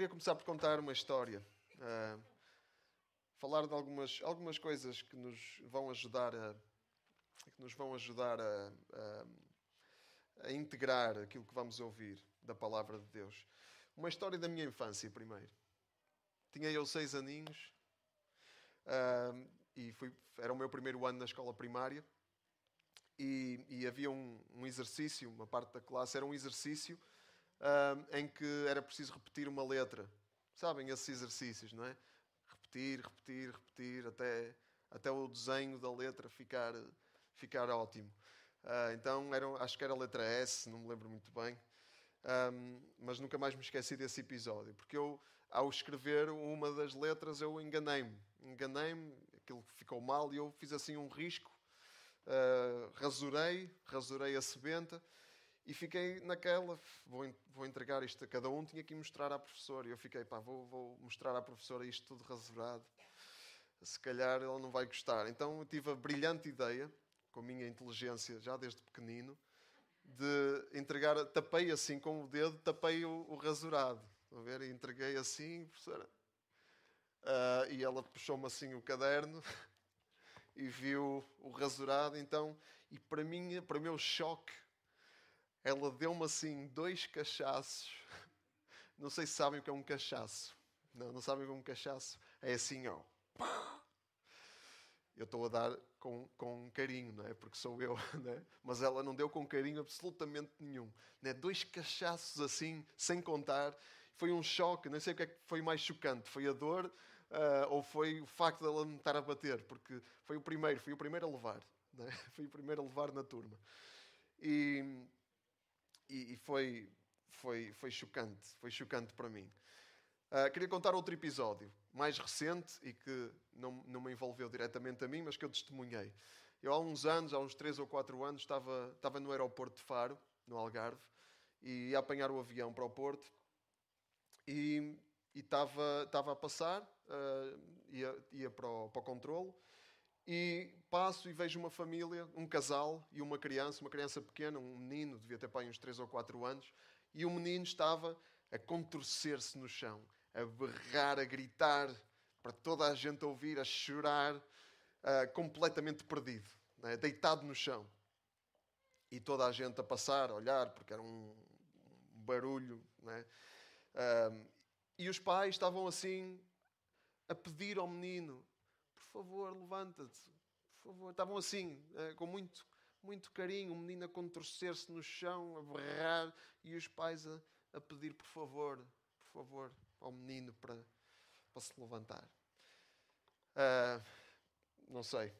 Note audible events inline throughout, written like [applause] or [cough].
queria começar por contar uma história. Uh, falar de algumas, algumas coisas que nos vão ajudar a, que nos vão ajudar a, a, a integrar aquilo que vamos ouvir da palavra de Deus. Uma história da minha infância, primeiro. Tinha eu seis aninhos uh, e fui, era o meu primeiro ano na escola primária. E, e havia um, um, exercício, uma parte da classe era um exercício uh, em que era preciso repetir uma letra. Sabem esses exercícios, não é? Repetir, repetir, repetir, até, até o desenho da letra ficar, ficar ótimo. Uh, então, era, acho que era a letra S, não me lembro muito bem. Um, mas nunca mais me esqueci desse episódio, porque eu, ao escrever uma das letras, eu enganei-me. Enganei-me, aquilo ficou mal e eu fiz assim um risco, uh, rasurei, rasurei a sebenta e fiquei naquela, vou, vou entregar isto a cada um, tinha que mostrar à professora. E eu fiquei, pá, vou, vou mostrar à professora isto tudo rasurado. Se calhar ela não vai gostar. Então eu tive a brilhante ideia, com a minha inteligência já desde pequenino, de entregar, tapei assim com o dedo, tapei o, o rasurado. Estão a ver? E entreguei assim, professora. Uh, e ela puxou-me assim o caderno [laughs] e viu o rasurado. Então, e para mim, para o meu choque, ela deu-me assim dois cachaços. Não sei se sabem o que é um cachaço. Não, não sabem o que é um cachaço? É assim, ó. Eu estou a dar com, com carinho, não é? Porque sou eu, [laughs] não é? Mas ela não deu com carinho absolutamente nenhum. É? Dois cachaços assim, sem contar. Foi um choque, não sei o que é que foi mais chocante. Foi a dor uh, ou foi o facto dela me estar a bater? Porque foi o primeiro, fui o primeiro a levar. Não é? [laughs] Fui o primeiro a levar na turma. E, e, e foi, foi, foi chocante, foi chocante para mim. Uh, queria contar outro episódio, mais recente e que não, não me envolveu diretamente a mim, mas que eu testemunhei. Eu, há uns anos, há uns 3 ou 4 anos, estava, estava no aeroporto de Faro, no Algarve, e ia apanhar o avião para o Porto e, e estava, estava a passar, uh, ia, ia para o, para o controle, e passo e vejo uma família, um casal e uma criança, uma criança pequena, um menino, devia ter pai uns 3 ou 4 anos, e o menino estava a contorcer-se no chão a berrar, a gritar, para toda a gente ouvir, a chorar, uh, completamente perdido, né? deitado no chão. E toda a gente a passar, a olhar, porque era um, um barulho. Né? Uh, e os pais estavam assim a pedir ao menino: favor, levanta-te, por favor. Estavam assim, uh, com muito, muito carinho, o menino a contorcer-se no chão, a berrar, e os pais a, a pedir: por favor, por favor ao menino para, para se levantar. Uh, não sei.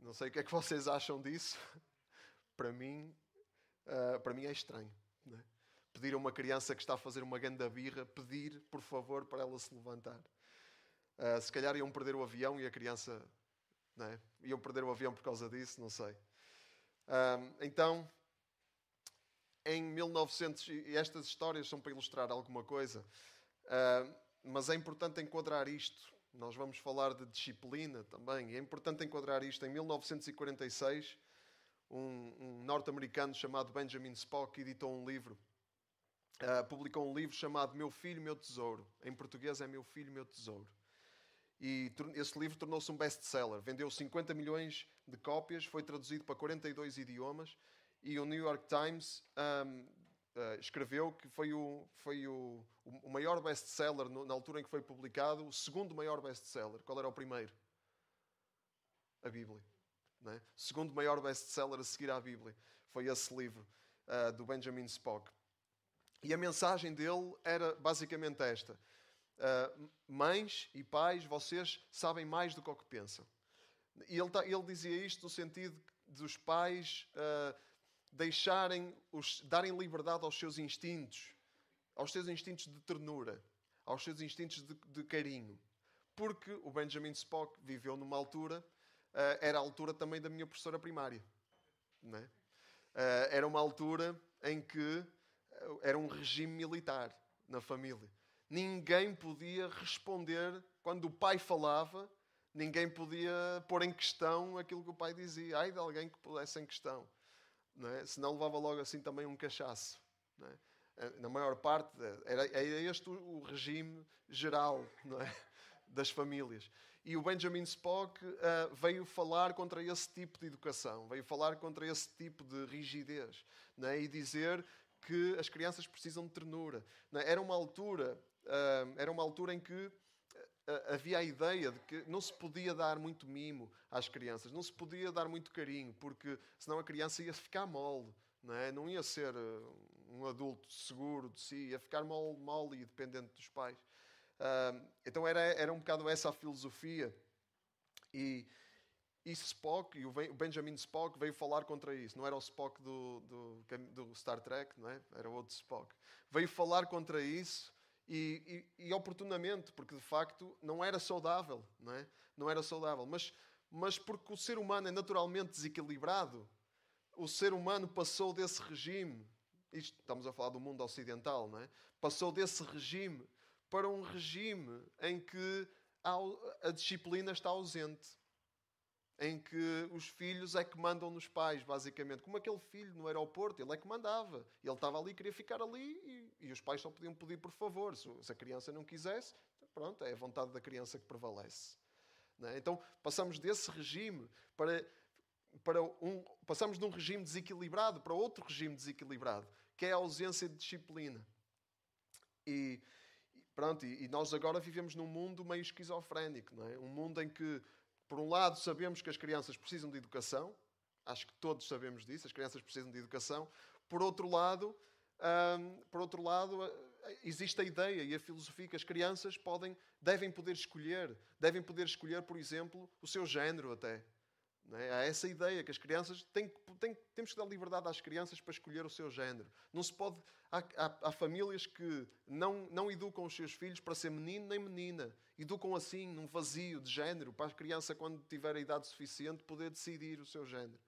Não sei o que é que vocês acham disso. [laughs] para mim, uh, para mim é estranho. Né? Pedir a uma criança que está a fazer uma ganda birra, pedir, por favor, para ela se levantar. Uh, se calhar iam perder o avião e a criança... Né? Iam perder o avião por causa disso, não sei. então, em 1900... E estas histórias são para ilustrar alguma coisa. Uh, mas é importante enquadrar isto. Nós vamos falar de disciplina também. É importante enquadrar isto. Em 1946, um, um norte-americano chamado Benjamin Spock editou um livro. Uh, publicou um livro chamado Meu Filho, Meu Tesouro. Em português é Meu Filho, Meu Tesouro. E esse livro tornou-se um best-seller. Vendeu 50 milhões de cópias, foi traduzido para 42 idiomas. E o New York Times um, uh, escreveu que foi o, foi o, o maior best-seller na altura em que foi publicado, o segundo maior best-seller. Qual era o primeiro? A Bíblia. É? Segundo maior best-seller a seguir à Bíblia. Foi esse livro uh, do Benjamin Spock. E a mensagem dele era basicamente esta: uh, Mães e pais, vocês sabem mais do que o que pensam. E ele, ele dizia isto no sentido dos pais uh, deixarem, os, darem liberdade aos seus instintos, aos seus instintos de ternura, aos seus instintos de, de carinho. Porque o Benjamin Spock viveu numa altura, uh, era a altura também da minha professora primária. Uh, era uma altura em que uh, era um regime militar na família. Ninguém podia responder quando o pai falava, ninguém podia pôr em questão aquilo que o pai dizia. Ai de alguém que pudesse em questão não é? senão levava logo assim também um cachaço. Não é? eh, na maior parte, era, era este o regime geral não é? das famílias. E o Benjamin Spock uh, veio falar contra esse tipo de educação, veio falar contra esse tipo de rigidez é? e dizer que as crianças precisam de ternura. É? Era uma altura, era uma altura em que havia a ideia de que não se podia dar muito mimo às crianças, não se podia dar muito carinho, porque senão a criança ia ficar mole, não, é? não ia ser um adulto seguro de si, ia ficar mole, mole e dependente dos pais. Então era, era um bocado essa a filosofia. E, e Spock, e o Benjamin Spock veio falar contra isso. Não era o Spock do, do, do Star Trek, não é? era outro Spock. Veio falar contra isso e, e, e, oportunamente, porque de facto não era saudável, não é? Não era saudável. Mas, mas porque o ser humano é naturalmente desequilibrado, o ser humano passou desse regime, isto estamos a falar do mundo ocidental, não é? Passou desse regime para um regime em que a disciplina está ausente. Em que os filhos é que mandam nos pais, basicamente. Como aquele filho no aeroporto, ele é que mandava. Ele estava ali, queria ficar ali e, e os pais só podiam pedir por favor. Se, se, a criança não quisesse, pronto, é a vontade da criança que prevalece. É? Então passamos desse regime para, para um. Passamos de um regime desequilibrado para outro regime desequilibrado, que é a ausência de disciplina. E, Pronto, e, nós agora vivemos num mundo meio esquizofrénico, não é? Um mundo em que, por um lado, sabemos que as crianças precisam de educação, acho que todos sabemos disso, as crianças precisam de educação. Por outro lado, hum, por outro lado, existe a ideia e a filosofia que as crianças podem, devem poder escolher, devem poder escolher, por exemplo, o seu género até. É? Há essa ideia que as crianças têm, têm, temos que dar liberdade às crianças para escolher o seu género. Não se pode. Há, há, há, famílias que não, não educam os seus filhos para ser menino nem menina. Educam assim, num vazio de género, para a criança, quando tiver a idade suficiente, poder decidir o seu género.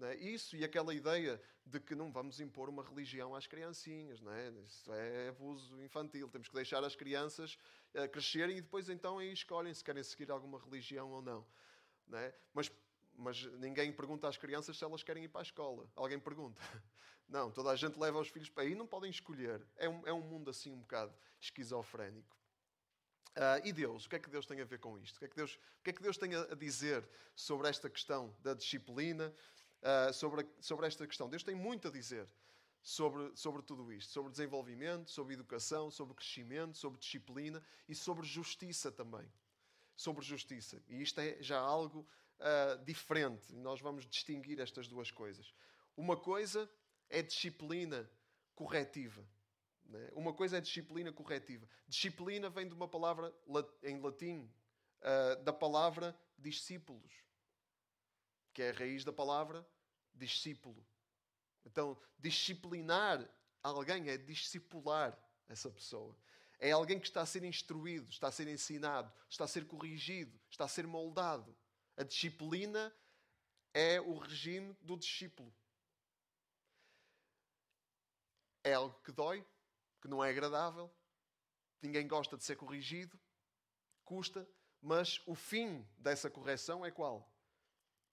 É? Isso e aquela ideia de que não vamos impor uma religião às criancinhas, é? Isso é abuso infantil. Temos que deixar as crianças uh, crescerem e depois então aí escolhem se querem seguir alguma religião ou não. não é? Mas mas ninguém pergunta às crianças se elas querem ir para a escola. Alguém pergunta. [laughs] Não, toda a gente leva os filhos para aí não podem escolher. É um, é um mundo assim um bocado esquizofrénico. Uh, e Deus? O que é que Deus tem a ver com isto? O que é que Deus, o que é que Deus tem a dizer sobre esta questão da disciplina, uh, sobre, a, sobre esta questão? Deus tem muito a dizer sobre, sobre tudo isto, sobre desenvolvimento, sobre educação, sobre crescimento, sobre disciplina e sobre justiça também. Sobre justiça. E isto é já algo uh, diferente. Nós vamos distinguir estas duas coisas. Uma coisa é disciplina corretiva. Né? Uma coisa é disciplina corretiva. Disciplina vem de uma palavra em latim, uh, da palavra discípulos, que é a raiz da palavra discípulo. Então, disciplinar alguém é discipular essa pessoa. É alguém que está a ser instruído, está a ser ensinado, está a ser corrigido, está a ser moldado. A disciplina é o regime do discípulo. É algo que dói, que não é agradável, ninguém gosta de ser corrigido, custa, mas o fim dessa correção é qual?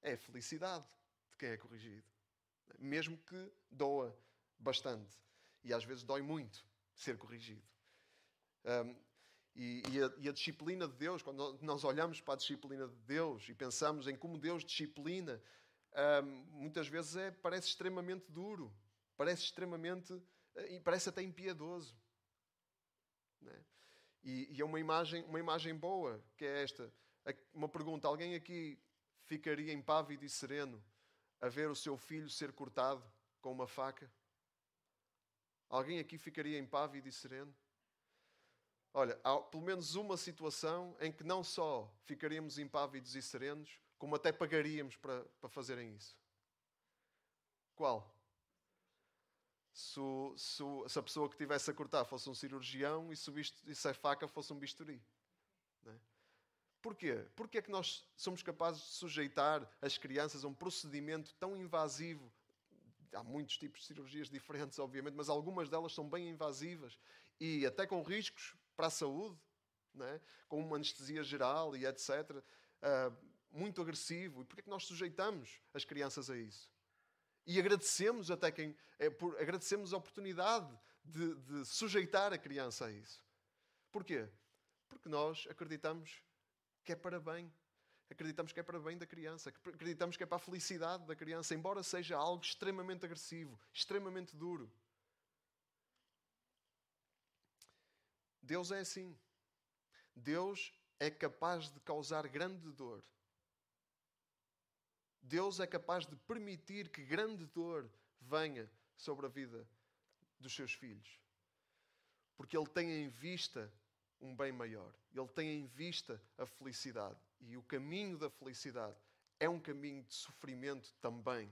É a felicidade de quem é corrigido. Mesmo que doa bastante. E às vezes dói muito ser corrigido. Um, e, e, a, e, a, disciplina de Deus, quando nós olhamos para a disciplina de Deus e pensamos em como Deus disciplina, hum, muitas vezes é, parece extremamente duro, parece extremamente. Eh, parece até impiedoso. Né? E, e, é uma imagem, uma imagem boa, que é esta. Uma pergunta: alguém aqui ficaria impávido e sereno a ver o seu filho ser cortado com uma faca? Alguém aqui ficaria impávido e sereno? Olha, há pelo menos uma situação em que não só ficaríamos impávidos e serenos, como até pagaríamos para, para fazerem isso. Qual? Se, se, se, a pessoa que tivesse a cortar fosse um cirurgião e se, e se a faca fosse um bisturi. É? Porquê? Porque é que nós somos capazes de sujeitar as crianças a um procedimento tão invasivo? Há muitos tipos de cirurgias diferentes, obviamente, mas algumas delas são bem invasivas e até com riscos para a saúde, é? com uma anestesia geral e etc. Uh, ah, muito agressivo. E porquê é que nós sujeitamos as crianças a isso? E agradecemos até quem. É, por, agradecemos a oportunidade de, de sujeitar a criança a isso. Porquê? Porque nós acreditamos que é para bem. Acreditamos que é para bem da criança. Acreditamos que é para a felicidade da criança, embora seja algo extremamente agressivo, extremamente duro. Deus é assim. Deus é capaz de causar grande dor. Deus é capaz de permitir que grande dor venha sobre a vida dos seus filhos. Porque Ele tem em vista um bem maior. Ele tem em vista a felicidade. E o caminho da felicidade é um caminho de sofrimento também.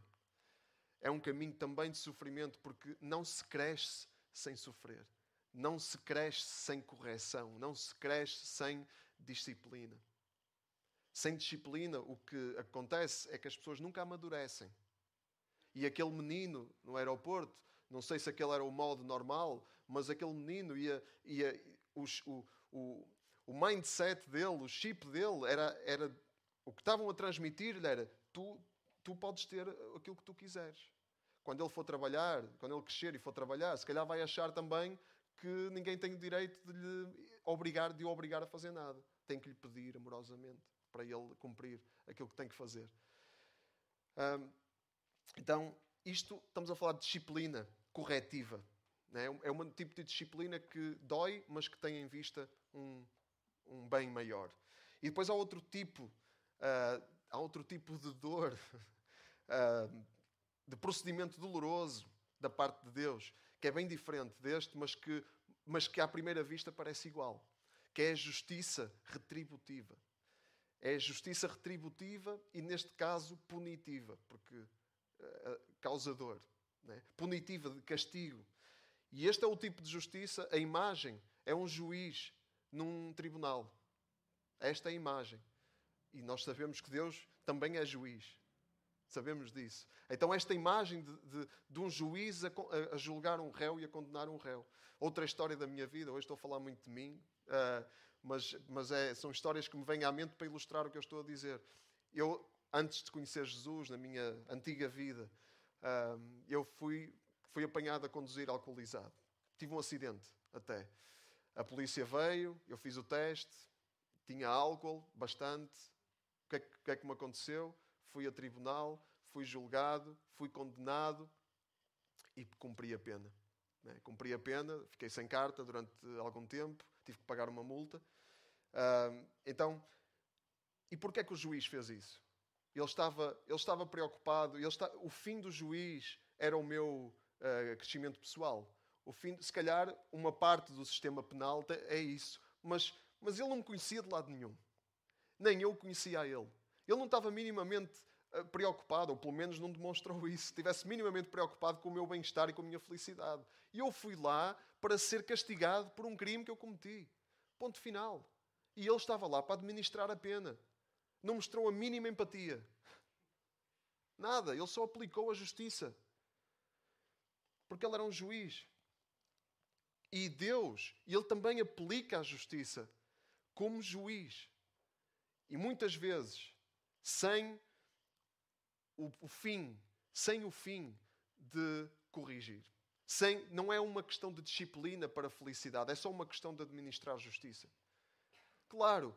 É um caminho também de sofrimento porque não se cresce sem sofrer. Não se cresce sem correção. Não se cresce sem disciplina. Sem disciplina, o que acontece é que as pessoas nunca amadurecem. E aquele menino no aeroporto, não sei se aquele era o modo normal, mas aquele menino ia. ia os, o, o, o mindset dele, o chip dele, era, era o que estavam a transmitir-lhe era tu, tu podes ter aquilo que tu quiseres. Quando ele for trabalhar, quando ele crescer e for trabalhar, se calhar vai achar também que ninguém tem o direito de lhe obrigar, de o obrigar a fazer nada. Tem que lhe pedir amorosamente para ele cumprir aquilo que tem que fazer. então, isto estamos a falar de disciplina corretiva. Né? É um tipo de disciplina que dói, mas que tem em vista um, um bem maior. E depois há outro tipo, uh, há outro tipo de dor, uh, [laughs] de procedimento doloroso da parte de Deus, que é bem diferente deste, mas que, mas que à primeira vista parece igual, que é a justiça retributiva. É a justiça retributiva e, neste caso, punitiva, porque uh, causa dor. Né? Punitiva, de castigo. E este é o tipo de justiça, a imagem é um juiz num tribunal. Esta é a imagem. E nós sabemos que Deus também é juiz. Sabemos disso. Então, esta imagem de, de, de um juiz a, a, julgar um réu e a condenar um réu. Outra história da minha vida, hoje estou a falar muito de mim, uh, mas, mas é, são histórias que me vêm à mente para ilustrar o que eu estou a dizer. Eu, antes de conhecer Jesus, na minha antiga vida, uh, eu fui, fui apanhado a conduzir alcoolizado. Tive um acidente até. A polícia veio, eu fiz o teste, tinha álcool, bastante. O que é que, que, é que me aconteceu? Fui a tribunal, fui julgado, fui condenado e cumpri a pena. Né? Cumpri a pena, fiquei sem carta durante algum tempo, tive que pagar uma multa. Uh, então, e porquê é que o juiz fez isso? Ele estava, ele estava preocupado, ele está, o fim do juiz era o meu uh, crescimento pessoal. O fim, se calhar, uma parte do sistema penal é isso. Mas, mas ele não me conhecia de lado nenhum. Nem eu conhecia a ele. Ele não estava minimamente eh, preocupado, ou pelo menos não demonstrou [laughs] isso. Estivesse minimamente preocupado com o meu bem-estar e com a minha felicidade. E eu fui lá para ser castigado por um crime que eu cometi. Ponto final. E ele estava lá para administrar a pena. Não mostrou a mínima empatia. Nada. Ele só aplicou a justiça. Porque ele era um juiz. E Deus, Ele também aplica a justiça como juiz. E muitas vezes, sem o, o fim, sem o fim de corrigir. Sem, não é uma questão de disciplina para a felicidade, é só uma questão de administrar justiça. Claro,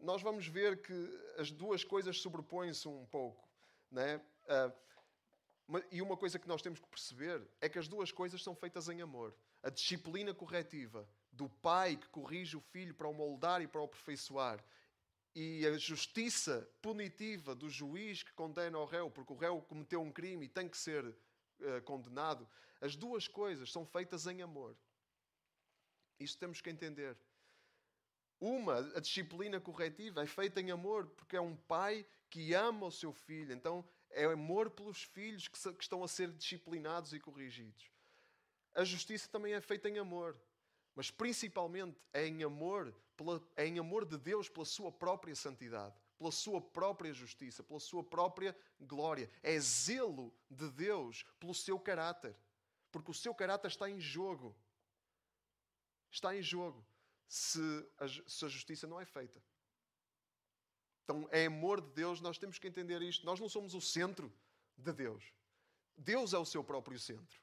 nós vamos ver que as duas coisas sobrepõem-se um pouco. Né? Uh, e uma coisa que nós temos que perceber é que as duas coisas são feitas em amor a disciplina corretiva do pai que corrige o filho para o moldar e para o aperfeiçoar, e a justiça punitiva do juiz que condena o réu, porque o réu cometeu um crime e tem que ser uh, condenado, as duas coisas são feitas em amor. Isso temos que entender. Uma, a disciplina corretiva, é feita em amor, porque é um pai que ama o seu filho. Então, é amor pelos filhos que, que estão a ser disciplinados e corrigidos. A justiça também é feita em amor, mas principalmente é em amor, pela, em amor de Deus pela sua própria santidade, pela sua própria justiça, pela sua própria glória. É zelo de Deus pelo seu caráter, porque o seu caráter está em jogo. Está em jogo se a, se a justiça não é feita. Então, é amor de Deus, nós temos que entender isto. Nós não somos o centro de Deus. Deus é o seu próprio centro.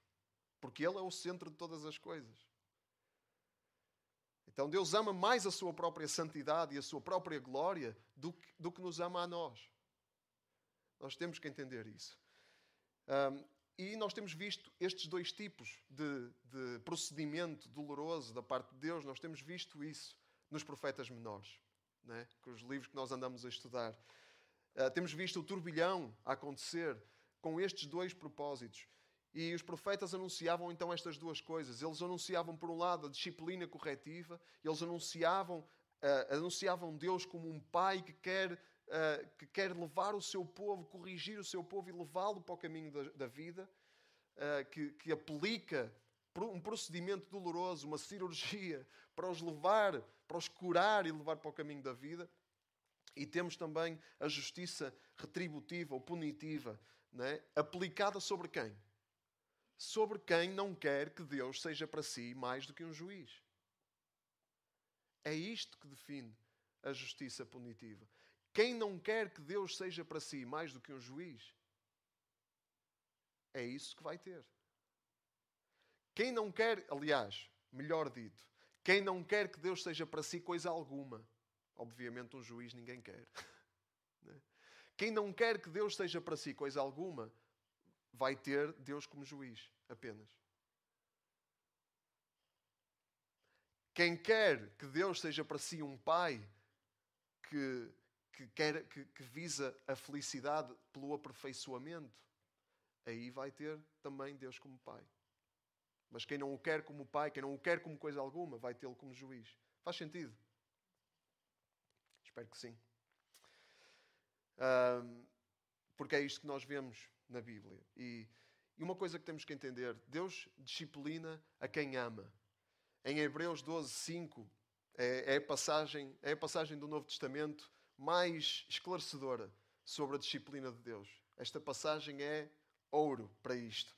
porque Ele é o centro de todas as coisas. Então Deus ama mais a sua própria santidade e a sua própria glória do que, do que nos ama a nós. Nós temos que entender isso. Um, e nós temos visto estes dois tipos de, de, procedimento doloroso da parte de Deus, nós temos visto isso nos profetas menores, né? com os livros que nós andamos a estudar. Uh, temos visto o turbilhão acontecer com estes dois propósitos. E os profetas anunciavam então estas duas coisas. Eles anunciavam, por um lado, a disciplina corretiva, eles anunciavam, uh, anunciavam Deus como um pai que quer uh, que quer levar o seu povo, corrigir o seu povo e levá-lo para o caminho da, da vida, uh, que, que aplica um procedimento doloroso, uma cirurgia, [laughs] para os levar, para os curar e levar para o caminho da vida. E temos também a justiça retributiva ou punitiva, né? aplicada sobre quem? Sobre quem não quer que Deus seja para si mais do que um juiz. É isto que define a justiça punitiva. Quem não quer que Deus seja para si mais do que um juiz, é isso que vai ter. Quem não quer, aliás, melhor dito, quem não quer que Deus seja para si coisa alguma, obviamente um juiz ninguém quer. [laughs] Né? Quem não quer que Deus seja para si coisa alguma, vai ter Deus como juiz apenas. Quem quer que Deus seja para si um pai que que, quer, que, que visa a felicidade pelo aperfeiçoamento, aí vai ter também Deus como Pai. Mas quem não o quer como Pai, quem não o quer como coisa alguma, vai tê-lo como juiz. Faz sentido? Espero que sim. Um, porque é isto que nós vemos na Bíblia. E, e uma coisa que temos que entender: Deus disciplina a quem ama. Em Hebreus 12, 5, é, é, a passagem, é a passagem do Novo Testamento mais esclarecedora sobre a disciplina de Deus. Esta passagem é ouro para isto.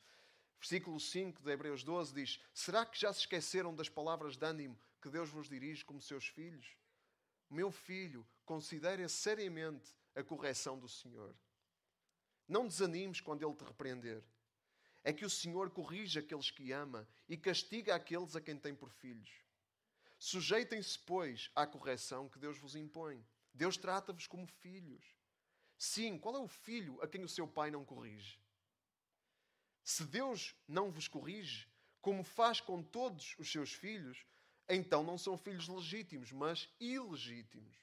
Versículo 5 de Hebreus 12 diz: Será que já se esqueceram das palavras de ânimo que Deus vos dirige como seus filhos? Meu filho, considere seriamente a correção do Senhor. Não desanimes quando Ele te repreender. É que o Senhor corrige aqueles que ama e castiga aqueles a quem tem por filhos. Sujeitem-se, pois, à correção que Deus vos impõe. Deus trata-vos como filhos. Sim, qual é o filho a quem o seu pai não corrige? Se Deus não vos corrige, como faz com todos os seus filhos, então não são filhos legítimos, mas ilegítimos.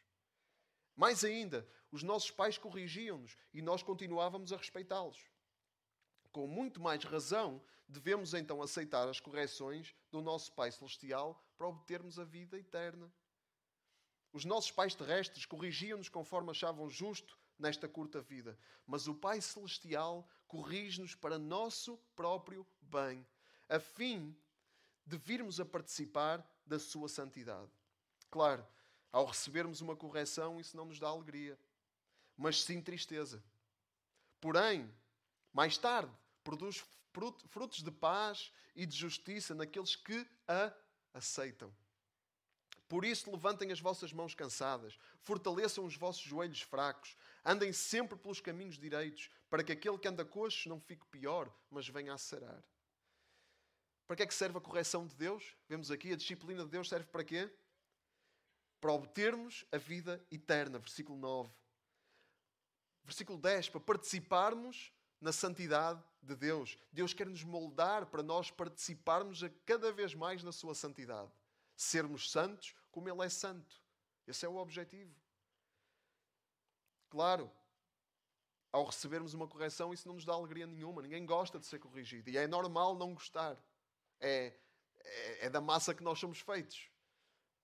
Mais ainda, os nossos pais corrigiam-nos e nós continuávamos a respeitá-los. Com muito mais razão, devemos então aceitar as correções do nosso Pai Celestial para obtermos a vida eterna. Os nossos pais terrestres corrigiam-nos conforme achavam justo nesta curta vida, mas o Pai Celestial corrige-nos para nosso próprio bem, a fim de virmos a participar da Sua santidade. Claro, ao recebermos uma correção, isso não nos dá alegria, mas sim tristeza. Porém, mais tarde, produz frutos de paz e de justiça naqueles que a aceitam. Por isso, levantem as vossas mãos cansadas, fortaleçam os vossos joelhos fracos, andem sempre pelos caminhos direitos, para que aquele que anda coxo não fique pior, mas venha a sarar. Para que é que serve a correção de Deus? Vemos aqui, a disciplina de Deus serve para quê? Para obtermos a vida eterna, versículo 9. Versículo 10, para participarmos na santidade de Deus. Deus quer nos moldar para nós participarmos a cada vez mais na sua santidade sermos santos como Ele é santo. Esse é o objetivo. Claro, ao recebermos uma correção, isso não nos dá alegria nenhuma. Ninguém gosta de ser corrigido. E é normal não gostar. É, é, é da massa que nós somos feitos.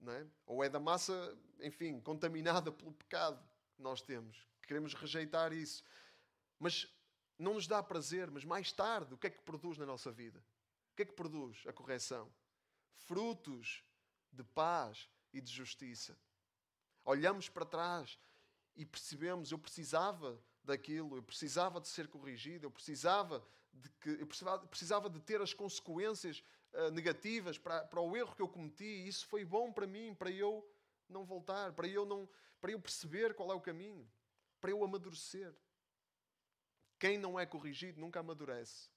É? Ou é da massa, enfim, contaminada [laughs] pelo pecado que nós temos. Queremos rejeitar isso. Mas não nos dá prazer. Mas mais tarde, o que é que produz na nossa vida? O que é que produz a correção? Frutos de paz e de justiça. Olhamos para trás e percebemos, eu precisava daquilo, eu precisava de ser corrigido, eu precisava de, que, eu precisava, precisava de ter as consequências negativas para, para o erro que eu cometi, isso foi bom para mim, para eu não voltar, para eu, não, para eu perceber qual é o caminho, para eu amadurecer. Quem não é corrigido nunca amadurece.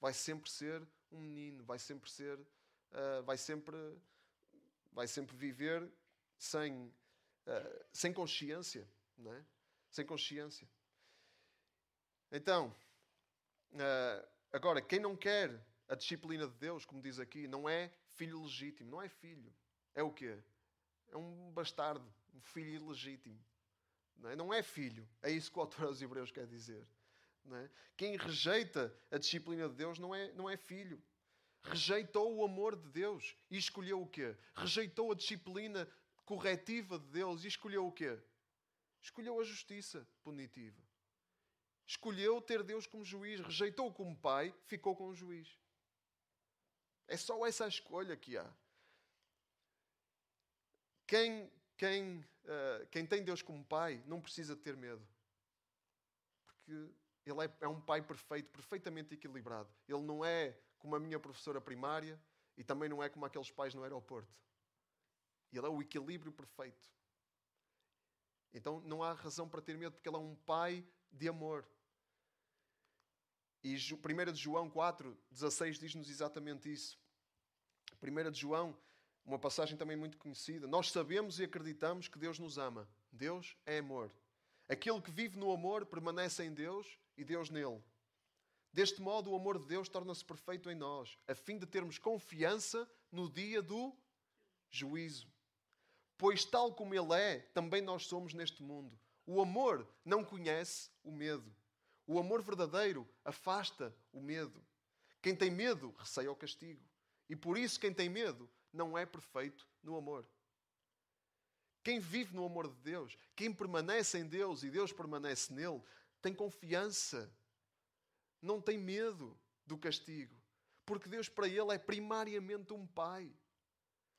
Vai sempre ser um menino, vai sempre ser, uh, vai sempre, vai sempre viver sem, uh, sem consciência, não é? Sem consciência. Então, uh, agora, quem não quer a disciplina de Deus, como diz aqui, não é filho legítimo, não é filho. É o quê? É um bastardo, um filho ilegítimo. Não é, não é filho. É isso que o autor aos Hebreus quer dizer. É? Quem rejeita a disciplina de Deus não é, não é filho. Rejeitou o amor de Deus e escolheu o quê? Rejeitou a disciplina corretiva de Deus e escolheu o quê? Escolheu a justiça punitiva. Escolheu ter Deus como juiz, rejeitou como pai, ficou com o juiz. É só essa escolha que há. Quem, quem, uh, quem tem Deus como pai não precisa ter medo. Porque ele é, é um pai perfeito, perfeitamente equilibrado. Ele não é como a minha professora primária e também não é como aqueles pais no aeroporto. Ele é o equilíbrio perfeito. Então não há razão para ter medo, porque ele é um pai de amor. E 1 de João 4, 16 diz-nos exatamente isso. 1 de João, uma passagem também muito conhecida. Nós sabemos e acreditamos que Deus nos ama. Deus é amor. Aquele que vive no amor permanece em Deus e Deus nele. Deste modo, o amor de Deus torna-se perfeito em nós, a fim de termos confiança no dia do juízo. Pois, tal como Ele é, também nós somos neste mundo. O amor não conhece o medo. O amor verdadeiro afasta o medo. Quem tem medo receia o castigo. E por isso, quem tem medo não é perfeito no amor. Quem vive no amor de Deus, quem permanece em Deus e Deus permanece nele, tem confiança, não tem medo do castigo, porque Deus para ele é primariamente um pai.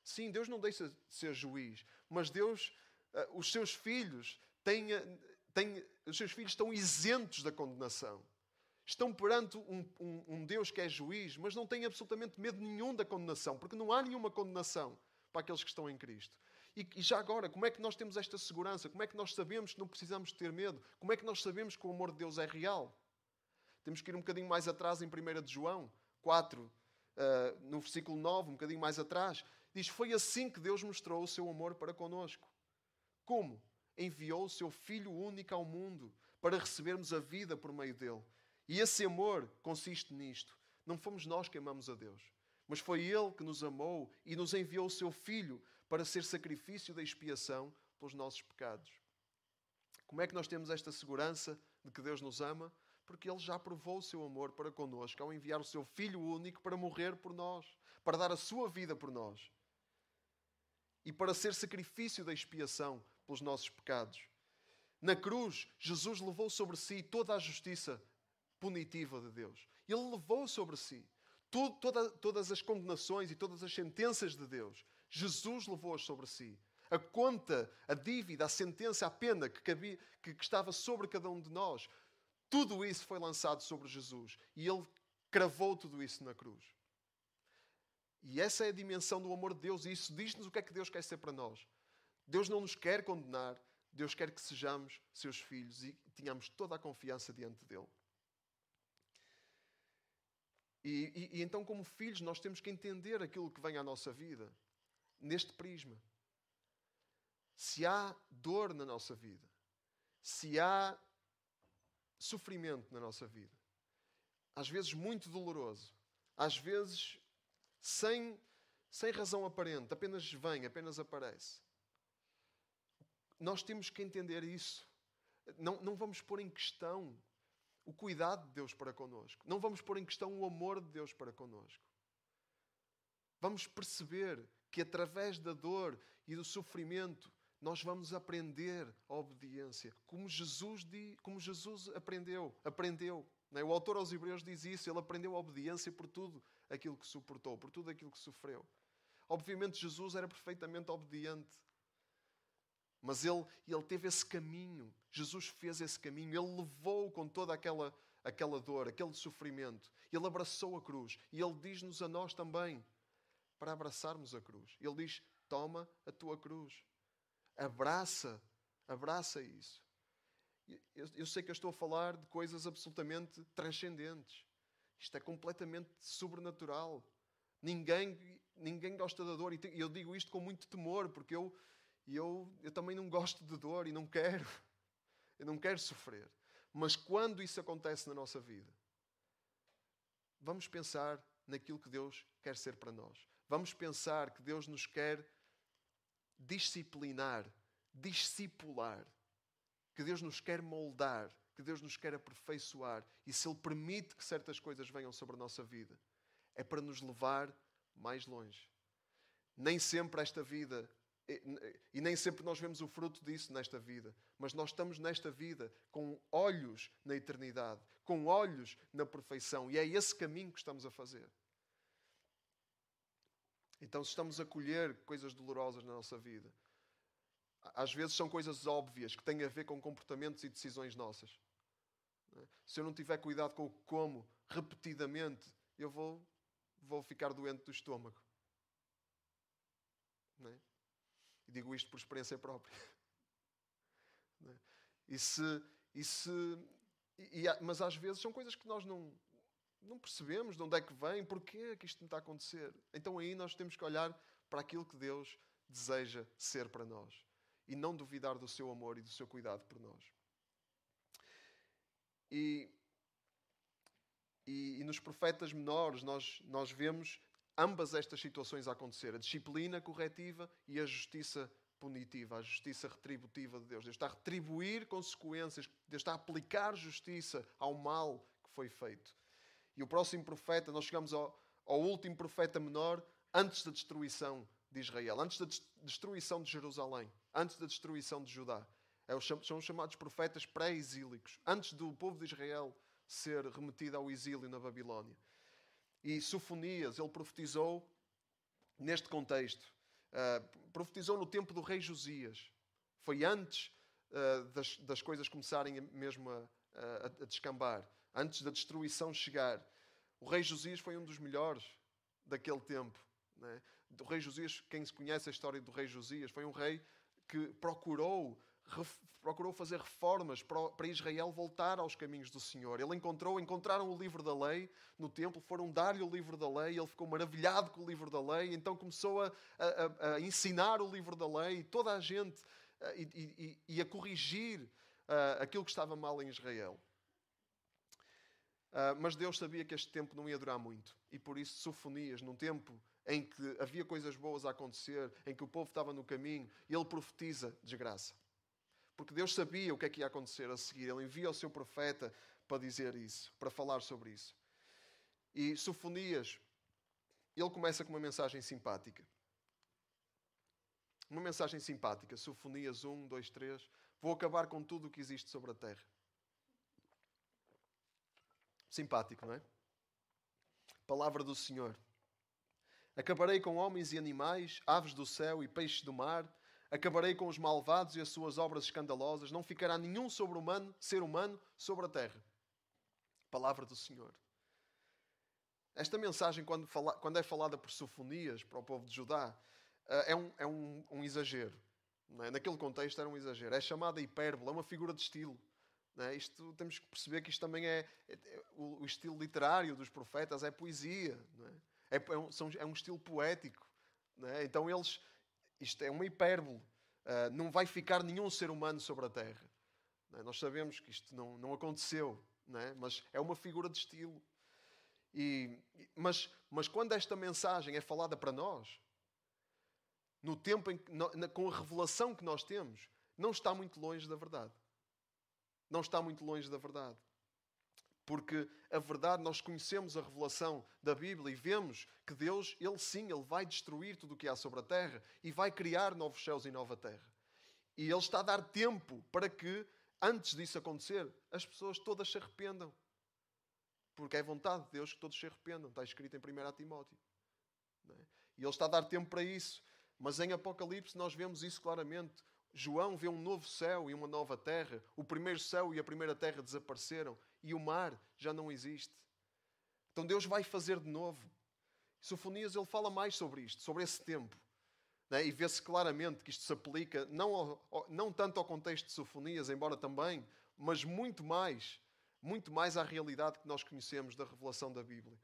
Sim, Deus não deixa de ser juiz, mas Deus, eh, os seus filhos têm, eh, têm, os seus filhos estão isentos da condenação. Estão perante um, um, um Deus que é juiz, mas não têm absolutamente medo nenhum da condenação, porque não há nenhuma condenação para aqueles que estão em Cristo. E, e, já agora, como é que nós temos esta segurança? Como é que nós sabemos que não precisamos ter medo? Como é que nós sabemos que o amor de Deus é real? Temos que ir um bocadinho mais atrás em 1 de João 4, uh, eh, no versículo 9, um bocadinho mais atrás. Diz: Foi assim que Deus mostrou o seu amor para conosco. Como? Enviou o seu Filho único ao mundo para recebermos a vida por meio dele. E esse amor consiste nisto. Não fomos nós que amamos a Deus, mas foi Ele que nos amou e nos enviou o seu Filho para ser sacrifício da expiação pelos nossos pecados. Como é que nós temos esta segurança de que Deus nos ama? Porque Ele já provou o seu amor para connosco ao enviar o seu Filho único para morrer por nós, para dar a sua vida por nós e para ser sacrifício da expiação pelos nossos pecados. Na cruz, Jesus levou sobre si toda a justiça punitiva de Deus. Ele levou sobre si toda, todas as condenações e todas as sentenças de Deus. Jesus levou-as sobre si. A conta, a dívida, a sentença, a pena que, cabia, que, estava sobre cada um de nós, tudo isso foi lançado sobre Jesus. E ele cravou tudo isso na cruz. E essa é a dimensão do amor de Deus, e isso diz-nos o que é que Deus quer ser para nós. Deus não nos quer condenar, Deus quer que sejamos seus filhos e tenhamos toda a confiança diante dele. E, e, e, então, como filhos, nós temos que entender aquilo que vem à nossa vida neste prisma. Se há dor na nossa vida, se há sofrimento na nossa vida, às vezes muito doloroso, às vezes sem, sem razão aparente, apenas vem, apenas aparece. Nós temos que entender isso. Não, não vamos pôr em questão o cuidado de Deus para connosco. Não vamos pôr em questão o amor de Deus para connosco. Vamos perceber que através da dor e do sofrimento nós vamos aprender a obediência, como Jesus, como Jesus aprendeu, aprendeu. É? O autor aos Hebreus diz isso, ele aprendeu a obediência por tudo aquilo que suportou, por tudo aquilo que sofreu. Obviamente Jesus era perfeitamente obediente, mas ele, ele teve esse caminho, Jesus fez esse caminho, ele levou com toda aquela, aquela dor, aquele sofrimento, ele abraçou a cruz e ele diz-nos a nós também: para abraçarmos a cruz. Ele diz: Toma a tua cruz. Abraça, abraça isso. Eu, eu sei que eu estou a falar de coisas absolutamente transcendentes. Isto é completamente sobrenatural. Ninguém, ninguém gosta da dor. E eu digo isto com muito temor, porque eu, eu, eu também não gosto de dor e não quero. [laughs] Eu não quero sofrer. Mas quando isso acontece na nossa vida, vamos pensar naquilo que Deus quer ser para nós. Vamos pensar que Deus nos quer disciplinar, discipular, que Deus nos quer moldar, que Deus nos quer aperfeiçoar. E se Ele permite que certas coisas venham sobre a nossa vida, é para nos levar mais longe. Nem sempre esta vida, e nem sempre nós vemos o fruto disso nesta vida, mas nós estamos nesta vida com olhos na eternidade, com olhos na perfeição, e é esse caminho que estamos a fazer. Então, se estamos a colher coisas dolorosas na nossa vida, às vezes são coisas óbvias que têm a ver com comportamentos e decisões nossas. É? Se eu não tiver cuidado com o como repetidamente, eu vou, vou ficar doente do estômago. É? Digo isto por experiência própria. [laughs] É? E se, e se, e, e, mas às vezes são coisas que nós não, não percebemos de onde é que vem, porquê é que isto não está a acontecer. Então aí nós temos que olhar para aquilo que Deus deseja ser para nós e não duvidar do seu amor e do seu cuidado por nós. E, e, e nos profetas menores nós, nós vemos ambas estas situações a acontecer: a disciplina corretiva e a justiça punitiva, a justiça retributiva de Deus. Deus está a retribuir consequências, Deus está a aplicar justiça ao mal que foi feito. E o próximo profeta, nós chegamos ao, ao último profeta menor antes da destruição de Israel, antes da destruição de Jerusalém, antes da destruição de Judá. É são os chamados profetas pré-exílicos, antes do povo de Israel ser remetido ao exílio na Babilónia. E Sofonias, ele profetizou neste contexto. Uh, profetizou no tempo do rei Josias. Foi antes uh, das, das, coisas começarem mesmo a, a, a descambar antes da destruição chegar. O rei Josias foi um dos melhores daquele tempo. Né? O rei Josias, quem se conhece a história do rei Josias, foi um rei que procurou, procurou fazer reformas para Israel voltar aos caminhos do Senhor. Ele encontrou, encontraram o livro da lei no templo, foram dar-lhe o livro da lei, ele ficou maravilhado com o livro da lei, então começou a, a, a ensinar o livro da lei, toda a gente, e, e, e a corrigir uh, aquilo que estava mal em Israel. Uh, mas Deus sabia que este tempo não ia durar muito. E por isso, Sofonias, num tempo em que havia coisas boas a acontecer, em que o povo estava no caminho, ele profetiza desgraça. Porque Deus sabia o que é que ia acontecer a seguir. Ele envia o seu profeta para dizer isso, para falar sobre isso. E Sofonias, ele começa com uma mensagem simpática. Uma mensagem simpática. Sofonias 1, 2, 3. Vou acabar com tudo o que existe sobre a terra. Simpático, não é? Palavra do Senhor. Acabarei com homens e animais, aves do céu e peixes do mar. Acabarei com os malvados e as suas obras escandalosas. Não ficará nenhum sobre humano, ser humano sobre a terra. Palavra do Senhor. Esta mensagem, quando, fala, quando é falada por Sofonias para o povo de Judá, eh, é um, é um, um exagero. É? Naquele contexto era um exagero. É chamada hipérbole, é uma figura de estilo. É? Isto, temos que perceber que isto também é, é, é o, o, estilo literário dos profetas, é poesia, é? É, um, são, é, um, estilo poético. É? Então eles, isto é uma hipérbole. Uh, não vai ficar nenhum ser humano sobre a Terra. É? Nós sabemos que isto não, não aconteceu, é? mas é uma figura de estilo. E, mas, mas quando esta mensagem é falada para nós, no tempo em, na, com a revelação que nós temos, não está muito longe da verdade não está muito longe da verdade. Porque a verdade, nós conhecemos a revelação da Bíblia e vemos que Deus, Ele sim, Ele vai destruir tudo o que há sobre a terra e vai criar novos céus e nova terra. E Ele está a dar tempo para que, antes disso acontecer, as pessoas todas se arrependam. Porque é vontade de Deus que todos se arrependam. Está escrito em 1 Timóteo. É? E Ele está a dar tempo para isso. Mas em Apocalipse nós vemos isso claramente. João vê um novo céu e uma nova terra. O primeiro céu e a primeira terra desapareceram e o mar já não existe. Então Deus vai fazer de novo. Sofonias ele fala mais sobre isto, sobre esse tempo. Né? E vê-se claramente que isto se aplica não, ao, não tanto ao contexto de Sofonias, embora também, mas muito mais muito mais à realidade que nós conhecemos da revelação da Bíblia.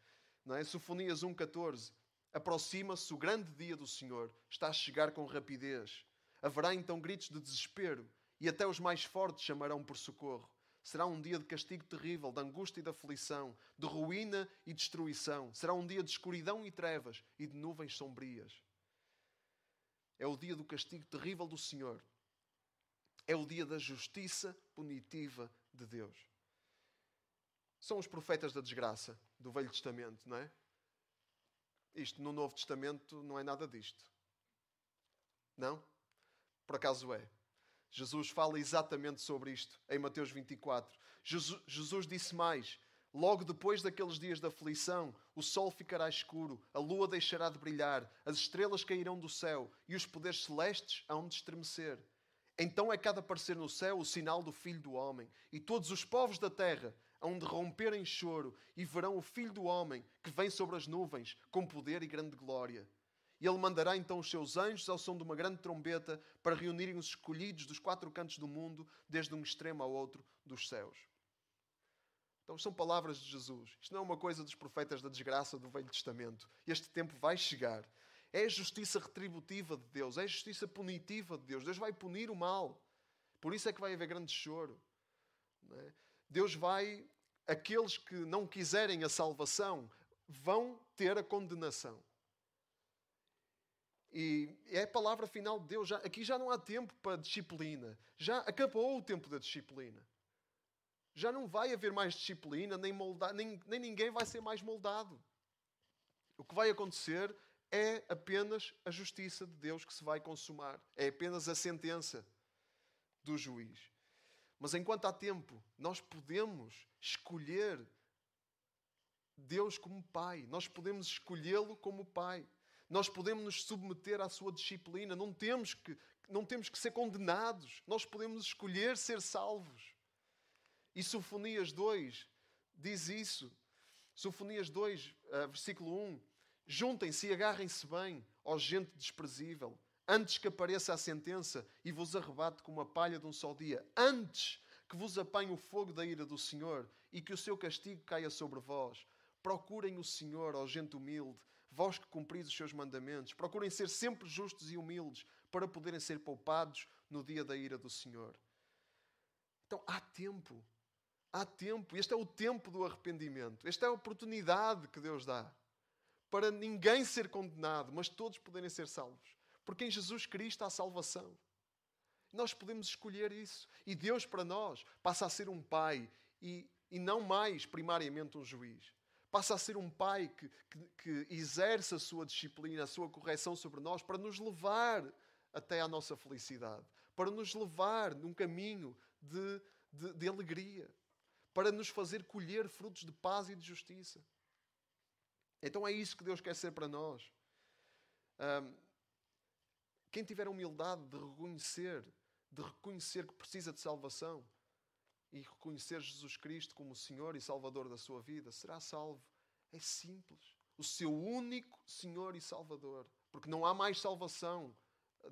Não é? Sofonias 1,14 Aproxima-se o grande dia do Senhor, está a chegar com rapidez. Haverá então gritos de desespero, e até os mais fortes chamarão por socorro. Será um dia de castigo terrível, de angústia e de aflição, de ruína e destruição. Será um dia de escuridão e trevas e de nuvens sombrias. É o dia do castigo terrível do Senhor. É o dia da justiça punitiva de Deus. São os profetas da desgraça do Velho Testamento, não é? Isto no Novo Testamento não é nada disto. Não? Por acaso é. Jesus fala exatamente sobre isto em Mateus 24. Jesus, Jesus disse mais: Logo depois daqueles dias de aflição, o sol ficará escuro, a lua deixará de brilhar, as estrelas cairão do céu e os poderes celestes hão de estremecer. Então é cada aparecer no céu o sinal do Filho do Homem, e todos os povos da terra hão de romper em choro e verão o Filho do Homem que vem sobre as nuvens com poder e grande glória. E ele mandará então os seus anjos ao som de uma grande trombeta para reunirem os escolhidos dos quatro cantos do mundo, desde um extremo ao outro dos céus. Então, são palavras de Jesus. Isto não é uma coisa dos profetas da desgraça do Velho Testamento. Este tempo vai chegar. É a justiça retributiva de Deus, é a justiça punitiva de Deus. Deus vai punir o mal. Por isso é que vai haver grande choro. É? Deus vai. Aqueles que não quiserem a salvação vão ter a condenação. E é a palavra final de Deus. Já, aqui já não há tempo para disciplina. Já acabou o tempo da disciplina. Já não vai haver mais disciplina, nem, molda, nem, nem ninguém vai ser mais moldado. O que vai acontecer é apenas a justiça de Deus que se vai consumar. É apenas a sentença do juiz. Mas enquanto há tempo, nós podemos escolher Deus como Pai. Nós podemos escolhê-lo como Pai. Nós podemos nos submeter à sua disciplina, não temos que, não temos que ser condenados, nós podemos escolher ser salvos. E Sofonias 2 diz isso. Sofonias 2, eh, versículo 1. Juntem-se e agarrem-se bem, ó gente desprezível, antes que apareça a sentença e vos arrebate como a palha de um só dia, antes que vos apanhe o fogo da ira do Senhor e que o seu castigo caia sobre vós. Procurem o Senhor, ó gente humilde, vós que cumpris os seus mandamentos, procurem ser sempre justos e humildes para poderem ser poupados no dia da ira do Senhor. Então há tempo, há tempo. Este é o tempo do arrependimento. Esta é a oportunidade que Deus dá para ninguém ser condenado, mas todos poderem ser salvos. Porque em Jesus Cristo há salvação. Nós podemos escolher isso. E Deus, para nós, passa a ser um pai e, e não mais primariamente um juiz passa a ser um pai que, que, que exerce a sua disciplina, a sua correção sobre nós para nos levar até à nossa felicidade, para nos levar num caminho de, de, de alegria, para nos fazer colher frutos de paz e de justiça. Então é isso que Deus quer ser para nós. Um, quem tiver humildade de reconhecer, de reconhecer que precisa de salvação, e reconhecer Jesus Cristo como Senhor e Salvador da sua vida, será salvo. É simples. O seu único Senhor e Salvador. Porque não há mais salvação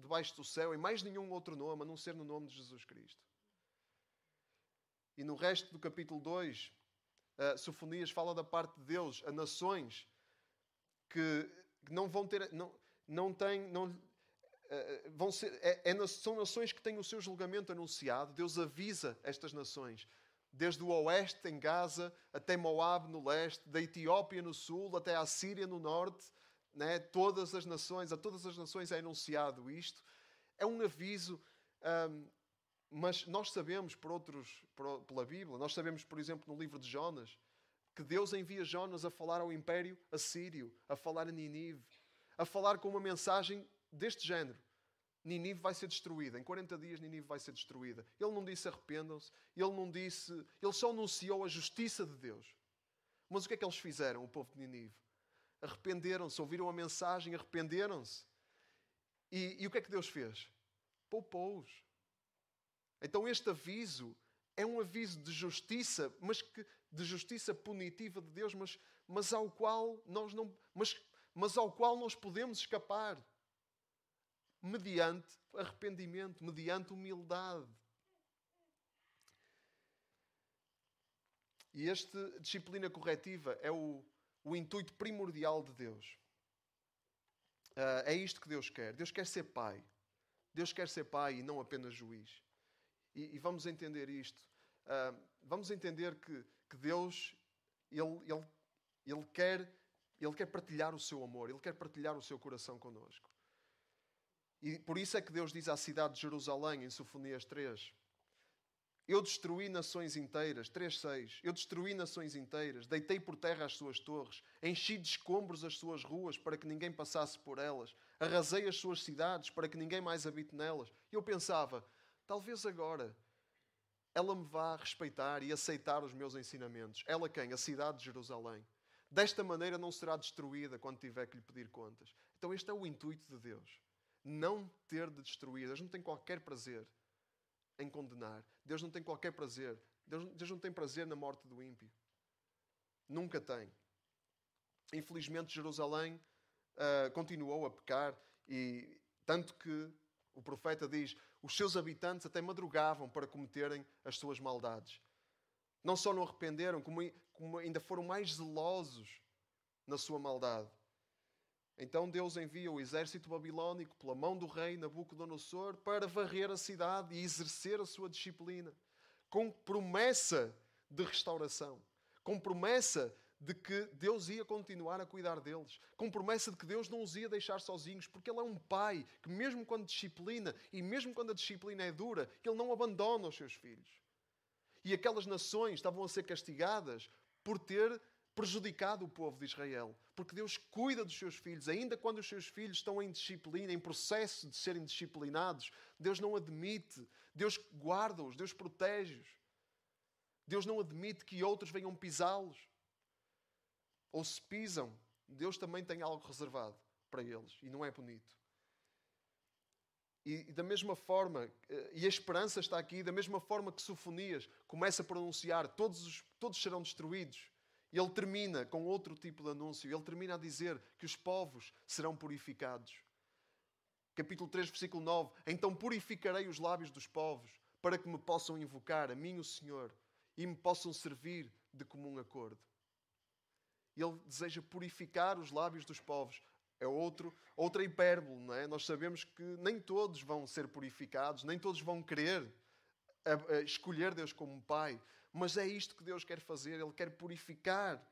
debaixo do céu em mais nenhum outro nome, a não ser no nome de Jesus Cristo. E no resto do capítulo 2, uh, Sofonias fala da parte de Deus a nações que não vão ter. Não, não têm, não, eh, vão ser, é, é, são nações que têm o seu julgamento anunciado. Deus avisa estas nações, desde o oeste, em Gaza, até Moab no leste, da Etiópia no sul, até a Síria no norte. Né? Todas as nações, a todas as nações é anunciado isto. É um aviso, um, mas nós sabemos por outros, por, pela Bíblia, nós sabemos, por exemplo, no livro de Jonas, que Deus envia Jonas a falar ao império assírio, a falar a Ninive, a falar com uma mensagem deste género. Ninive vai ser destruída. Em 40 dias, Ninive vai ser destruída. Ele não disse arrependam-se. Ele não disse. Ele só anunciou a justiça de Deus. Mas o que é que eles fizeram, o povo de Ninive? Arrependeram-se, ouviram a mensagem, arrependeram-se. E, e o que é que Deus fez? Poupou-os. Então este aviso é um aviso de justiça, mas que, de justiça punitiva de Deus, mas, mas ao qual nós não. Mas, mas ao qual nós podemos escapar mediante arrependimento, mediante humildade. E esta disciplina corretiva é o, o intuito primordial de Deus. Uh, é isto que Deus quer. Deus quer ser pai. Deus quer ser pai e não apenas juiz. E, e vamos entender isto. Uh, vamos entender que, que Deus ele, ele, ele, quer, ele quer partilhar o seu amor, Ele quer partilhar o seu coração connosco. E por isso é que Deus diz à cidade de Jerusalém, em Sofonias 3, eu destruí nações inteiras, 3.6. Eu destruí nações inteiras, deitei por terra as suas torres, enchi de escombros as suas ruas para que ninguém passasse por elas, arrasei as suas cidades para que ninguém mais habite nelas. Eu pensava, talvez agora ela me vá respeitar e aceitar os meus ensinamentos. Ela quem? A cidade de Jerusalém. Desta maneira não será destruída quando tiver que lhe pedir contas. Então este é o intuito de Deus. Não ter de destruir. Deus não tem qualquer prazer em condenar. Deus não tem qualquer prazer. Deus, Deus não tem prazer na morte do ímpio. Nunca tem. Infelizmente, Jerusalém uh, continuou a pecar e tanto que o profeta diz: os seus habitantes até madrugavam para cometerem as suas maldades. Não só não arrependeram, como, como ainda foram mais zelosos na sua maldade. Então Deus envia o exército babilónico pela mão do rei Nabucodonosor para varrer a cidade e exercer a sua disciplina, com promessa de restauração, com promessa de que Deus ia continuar a cuidar deles, com promessa de que Deus não os ia deixar sozinhos, porque Ele é um pai que, mesmo quando disciplina e mesmo quando a disciplina é dura, Ele não abandona os seus filhos. E aquelas nações estavam a ser castigadas por ter prejudicado o povo de Israel. Porque Deus cuida dos seus filhos, ainda quando os seus filhos estão em disciplina, em processo de serem disciplinados, Deus não admite, Deus guarda-os, Deus protege-os. Deus não admite que outros venham pisá-los. Ou se pisam, Deus também tem algo reservado para eles e não é bonito. E, e, da mesma forma, eh, e a esperança está aqui, da mesma forma que Sofonias começa a pronunciar: todos, os, todos serão destruídos ele termina com outro tipo de anúncio. Ele termina a dizer que os povos serão purificados. Capítulo 3, versículo 9. Então purificarei os lábios dos povos, para que me possam invocar, a mim, o Senhor, e me possam servir de comum acordo. Ele deseja purificar os lábios dos povos. É outro, outra hipérbole, não é? Nós sabemos que nem todos vão ser purificados, nem todos vão querer escolher Deus como Pai, mas é isto que Deus quer fazer. Ele quer purificar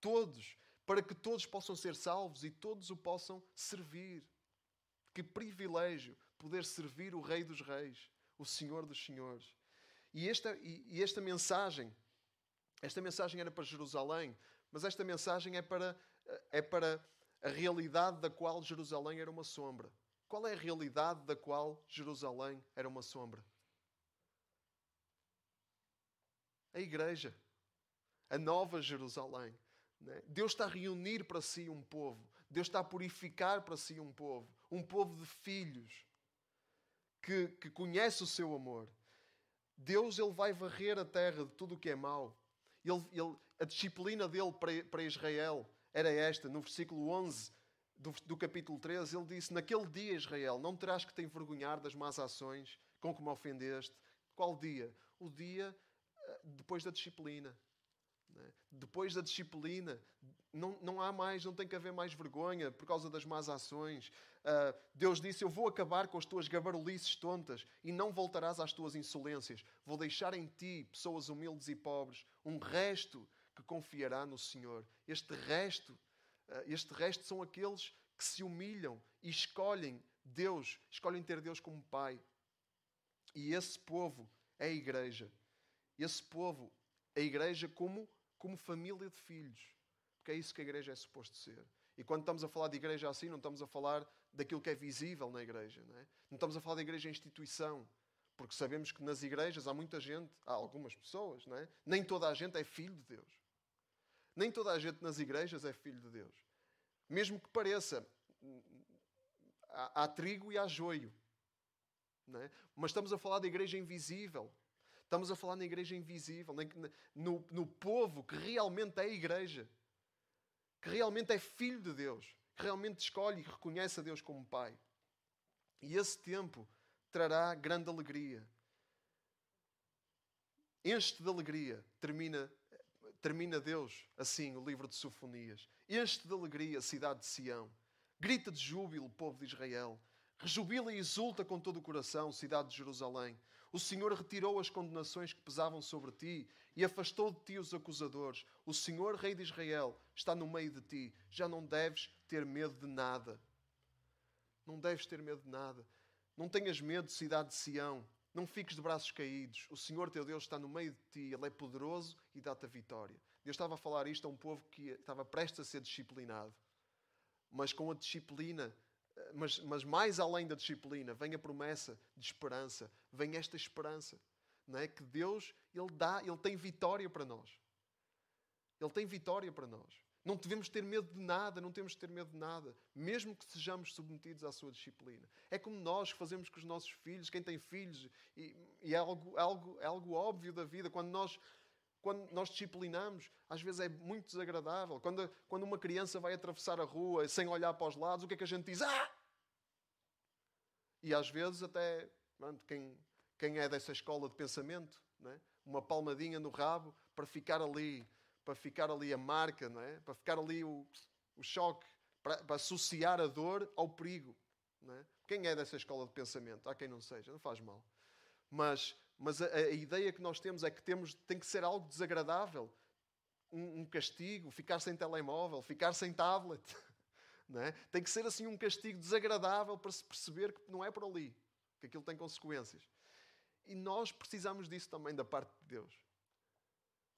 todos, para que todos possam ser salvos e todos o possam servir. Que privilégio poder servir o Rei dos Reis, o Senhor dos Senhores. E esta, e, esta mensagem, esta mensagem era para Jerusalém, mas esta mensagem é para, é para a realidade da qual Jerusalém era uma sombra. Qual é a realidade da qual Jerusalém era uma sombra? A igreja, a nova Jerusalém. Né? Deus está a reunir para si um povo, Deus está a purificar para si um povo, um povo de filhos que, que conhece o seu amor. Deus ele vai varrer a terra de tudo o que é mau. Ele, ele, a disciplina dele para, para Israel era esta, no versículo 11 do, do capítulo 13, ele disse: Naquele dia, Israel, não terás que te envergonhar das más ações com que me ofendeste. Qual dia? O dia depois da disciplina. Né? Depois da disciplina, não, não há mais, não tem que haver mais vergonha por causa das más ações. Uh, Deus disse: Eu vou acabar com as tuas gabarulices tontas e não voltarás às tuas insolências. Vou deixar em ti pessoas humildes e pobres, um resto que confiará no Senhor. Este resto, uh, este resto são aqueles que se humilham e escolhem Deus, escolhem ter Deus como Pai. E esse povo é a igreja esse povo, a igreja, como, como família de filhos. Porque é isso que a igreja é suposto ser. E quando estamos a falar de igreja assim, não estamos a falar daquilo que é visível na igreja. Não, é? não estamos a falar da igreja instituição. Porque sabemos que nas igrejas há muita gente, há algumas pessoas, não é? nem toda a gente é filho de Deus. Nem toda a gente nas igrejas é filho de Deus. Mesmo que pareça, há, há trigo e há joio. É? Mas estamos a falar da igreja invisível, Estamos a falar na igreja invisível, no, no povo que realmente é a igreja, que realmente é filho de Deus, que realmente escolhe e reconhece a Deus como Pai. E esse tempo trará grande alegria. Enche de alegria, termina termina Deus assim o livro de Sofonias. Enche de alegria, cidade de Sião. Grita de júbilo, povo de Israel. Rejubila e exulta com todo o coração, cidade de Jerusalém. O Senhor retirou as condenações que pesavam sobre ti e afastou de ti os acusadores. O Senhor, Rei de Israel, está no meio de ti. Já não deves ter medo de nada. Não deves ter medo de nada. Não tenhas medo, cidade de Sião. Não fiques de braços caídos. O Senhor teu Deus está no meio de ti. Ele é poderoso e dá-te a vitória. Deus estava a falar isto a um povo que estava prestes a ser disciplinado. Mas com a disciplina mas, mas mais além da disciplina, vem a promessa de esperança, vem esta esperança, não é? Que Deus, Ele dá, Ele tem vitória para nós. Ele tem vitória para nós. Não devemos ter medo de nada, não temos de ter medo de nada, mesmo que sejamos submetidos à sua disciplina. É como nós fazemos com os nossos filhos, quem tem filhos, e, e é, algo, algo, é algo óbvio da vida. Quando nós quando nós disciplinamos, às vezes é muito desagradável. Quando, quando uma criança vai atravessar a rua sem olhar para os lados, o que é que a gente diz? Ah! E às vezes até quem, quem é dessa escola de pensamento, é? uma palmadinha no rabo para ficar ali, para ficar ali a marca, é? para ficar ali o, o choque, para, para, associar a dor ao perigo. É? Quem é dessa escola de pensamento? Há quem não seja, não faz mal. Mas mas a, a, ideia que nós temos é que temos, tem que ser algo desagradável. Um, um castigo, ficar sem telemóvel, ficar sem tablet. [laughs] É? Tem que ser assim um castigo desagradável para se perceber que não é por ali, que aquilo tem consequências. E nós precisamos disso também da parte de Deus.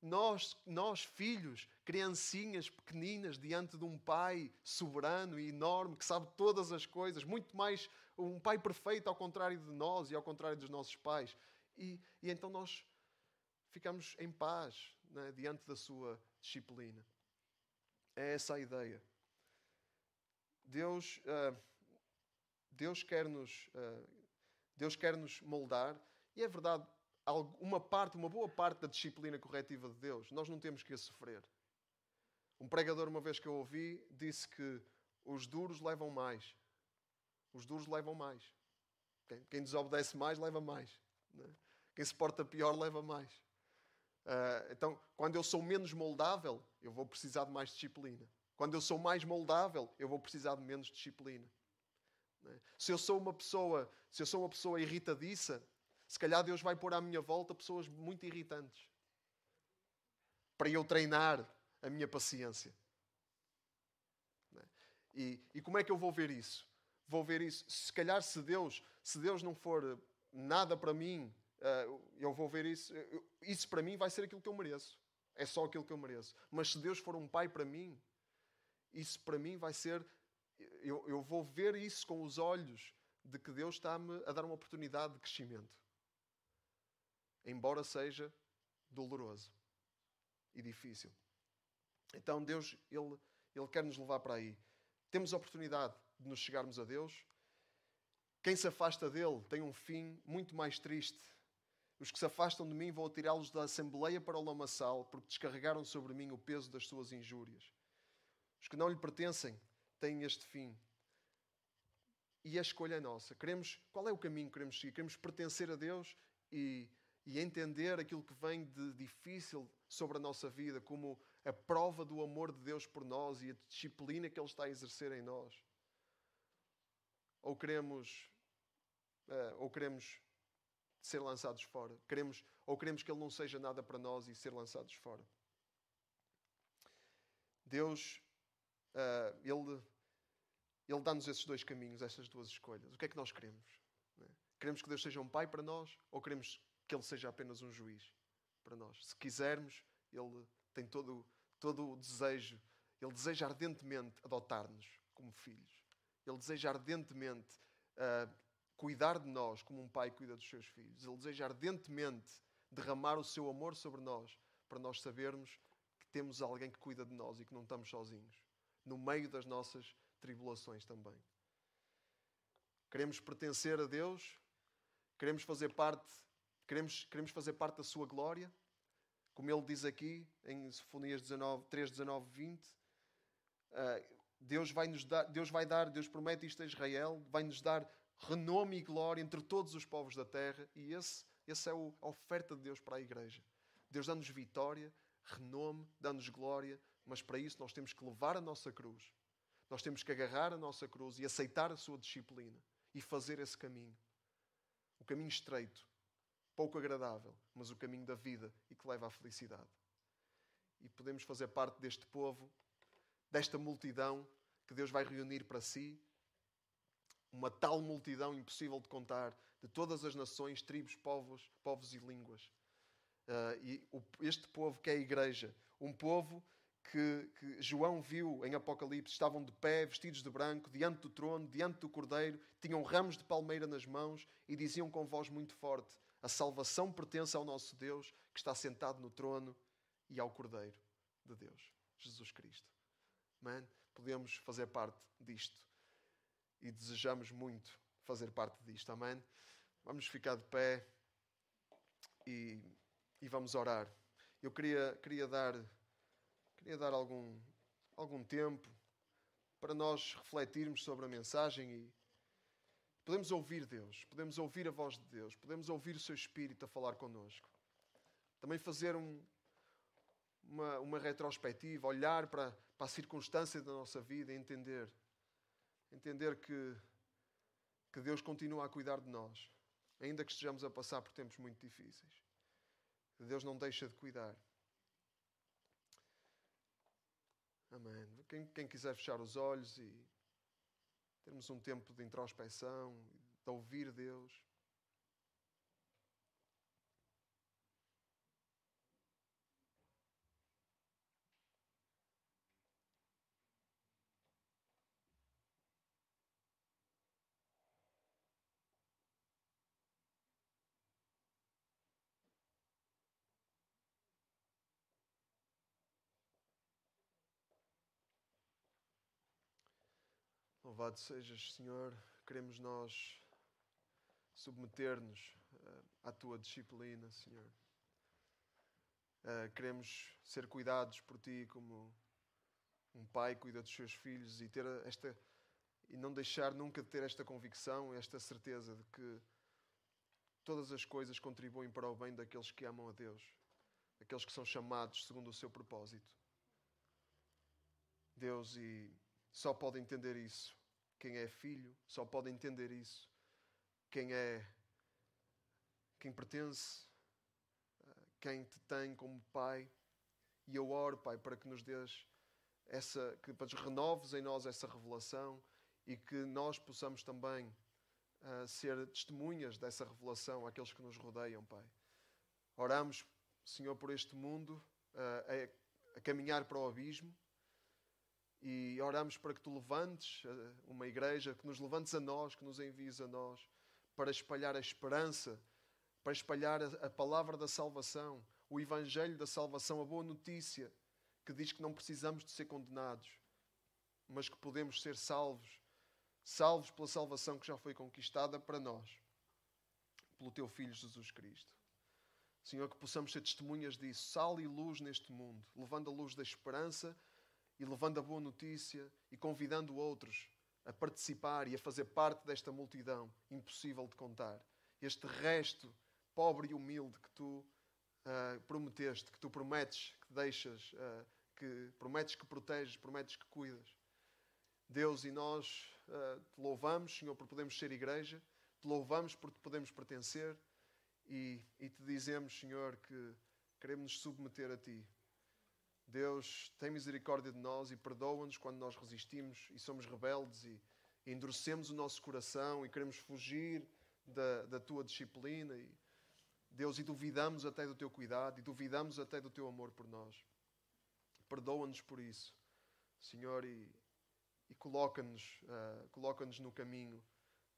Nós, nós, filhos, criancinhas pequeninas, diante de um pai soberano e enorme que sabe todas as coisas, muito mais um pai perfeito ao contrário de nós e ao contrário dos nossos pais e, e então nós ficamos em paz né, diante da sua disciplina. É essa a ideia. Deus, uh, Deus quer-nos uh, Deus quer-nos moldar e é verdade, uma parte, uma boa parte da disciplina corretiva de Deus, nós não temos que a sofrer. Um pregador, uma vez que eu ouvi, disse que os duros levam mais. Os duros levam mais. Quem, quem desobedece mais, leva mais. Né? Quem se porta pior leva mais. Uh, então, quando eu sou menos moldável, eu vou precisar de mais disciplina. Quando eu sou mais moldável, eu vou precisar de menos disciplina. Né? Se eu sou uma pessoa, se eu sou uma pessoa irritadiça, se calhar Deus vai pôr à minha volta pessoas muito irritantes para eu treinar a minha paciência. Né? E, e como é que eu vou ver isso? Vou ver isso. Se calhar se Deus, se Deus não for nada para mim eu vou ver isso. Isso para mim vai ser aquilo que eu mereço. É só aquilo que eu mereço. Mas se Deus for um pai para mim, isso para mim vai ser. Eu, eu vou ver isso com os olhos de que Deus está-me a dar uma oportunidade de crescimento. Embora seja doloroso e difícil. Então Deus, Ele, Ele quer nos levar para aí. Temos a oportunidade de nos chegarmos a Deus. Quem se afasta dele tem um fim muito mais triste os que se afastam de mim vou tirá-los da assembleia para o lamaçal, porque descarregaram sobre mim o peso das suas injúrias. Os que não lhe pertencem têm este fim. E a escolha é nossa. Queremos, qual é o caminho que queremos seguir? Queremos pertencer a Deus e, e entender aquilo que vem de difícil sobre a nossa vida como a prova do amor de Deus por nós e a disciplina que Ele está a exercer em nós. Ou queremos, uh, ou queremos ser lançados fora. Queremos, ou queremos que Ele não seja nada para nós e ser lançados fora. Deus, uh, Ele, Ele dá-nos esses dois caminhos, essas duas escolhas. O que é que nós queremos? É? Queremos que Deus seja um pai para nós ou queremos que Ele seja apenas um juiz para nós? Se quisermos, Ele tem todo, todo o desejo, Ele deseja ardentemente adotar-nos como filhos. Ele deseja ardentemente uh, cuidar de nós como um pai cuida dos seus filhos. Ele deseja ardentemente derramar o seu amor sobre nós para nós sabermos que temos alguém que cuida de nós e que não estamos sozinhos, no meio das nossas tribulações também. Queremos pertencer a Deus, queremos fazer parte, queremos, queremos fazer parte da sua glória, como ele diz aqui em Sofonias 19, 3, 19, 20. Deus vai nos dar, Deus vai dar, Deus promete isto a Israel, vai nos dar renome e glória entre todos os povos da terra, e esse, esse é a oferta de Deus para a igreja. Deus dá-nos vitória, renome, dá-nos glória, mas para isso nós temos que levar a nossa cruz. Nós temos que agarrar a nossa cruz e aceitar a sua disciplina e fazer esse caminho. O caminho estreito, pouco agradável, mas o caminho da vida e que leva à felicidade. E podemos fazer parte deste povo, desta multidão que Deus vai reunir para si. Uma tal multidão impossível de contar, de todas as nações, tribos, povos, povos e línguas. Uh, e este povo que é a igreja, um povo que, que, João viu em Apocalipse, estavam de pé, vestidos de branco, diante do trono, diante do cordeiro, tinham ramos de palmeira nas mãos e diziam com voz muito forte: A salvação pertence ao nosso Deus que está sentado no trono e ao cordeiro de Deus, Jesus Cristo. Man, podemos fazer parte disto e desejamos muito fazer parte disto. Amém? Vamos ficar de pé e, e vamos orar. Eu queria, queria dar Queria dar algum, algum tempo para nós refletirmos sobre a mensagem e podemos ouvir Deus, podemos ouvir a voz de Deus, podemos ouvir o seu Espírito a falar connosco. Também fazer um, uma, uma retrospectiva, olhar para, para a circunstância da nossa vida e entender, entender que, que Deus continua a cuidar de nós, ainda que estejamos a passar por tempos muito difíceis. Deus não deixa de cuidar. Amém. Quem, quem quiser fechar os olhos e termos um tempo de introspecção, de ouvir Deus. Louvado sejas, Senhor. Queremos nós submeter-nos uh, à tua disciplina, Senhor. Uh, queremos ser cuidados por ti como um pai cuida dos seus filhos e ter esta e não deixar nunca de ter esta convicção, esta certeza de que todas as coisas contribuem para o bem daqueles que amam a Deus, daqueles que são chamados segundo o seu propósito. Deus e só pode entender isso quem é filho só pode entender isso. Quem é. Quem pertence, quem te tem como pai. E eu oro, Pai, para que nos dês essa. que para renoves em nós essa revelação e que nós possamos também uh, ser testemunhas dessa revelação àqueles que nos rodeiam, Pai. Oramos, Senhor, por este mundo uh, a, a caminhar para o abismo e oramos para que tu levantes eh, uma igreja, que nos levantes a nós, que nos envies a nós, para espalhar a esperança, para espalhar a palavra da salvação, o evangelho da salvação, a boa notícia, que diz que não precisamos de ser condenados, mas que podemos ser salvos, salvos pela salvação que já foi conquistada para nós, pelo teu filho Jesus Cristo. Senhor, que possamos ser testemunhas disso, sal e luz neste mundo, levando a luz da esperança e levando a boa notícia e convidando outros a participar e a fazer parte desta multidão impossível de contar. Este resto pobre e humilde que tu uh, prometeste, que tu prometes que deixas, uh, que prometes que proteges, prometes que cuidas. Deus e nós uh, te louvamos, Senhor, por podermos ser igreja, te louvamos por te podemos pertencer e, e te dizemos, Senhor, que queremos nos submeter a Ti. Deus tem misericórdia de nós e perdoa-nos quando nós resistimos e somos rebeldes e, endurecemos o nosso coração e queremos fugir da, da tua disciplina. E, Deus, e duvidamos até do teu cuidado e duvidamos até do teu amor por nós. Perdoa-nos por isso, Senhor, e, e coloca-nos uh, coloca no caminho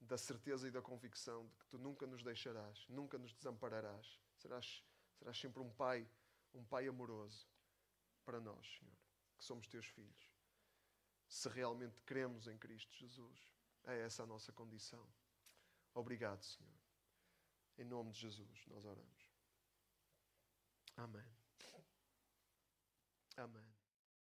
da certeza e da convicção de que tu nunca nos deixarás, nunca nos desampararás. Serás, serás sempre um pai, um pai amoroso para nós, Senhor, que somos teus filhos. Se realmente cremos em Cristo Jesus, é essa a nossa condição. Obrigado, Senhor. Em nome de Jesus, nós oramos. Amém. Amém.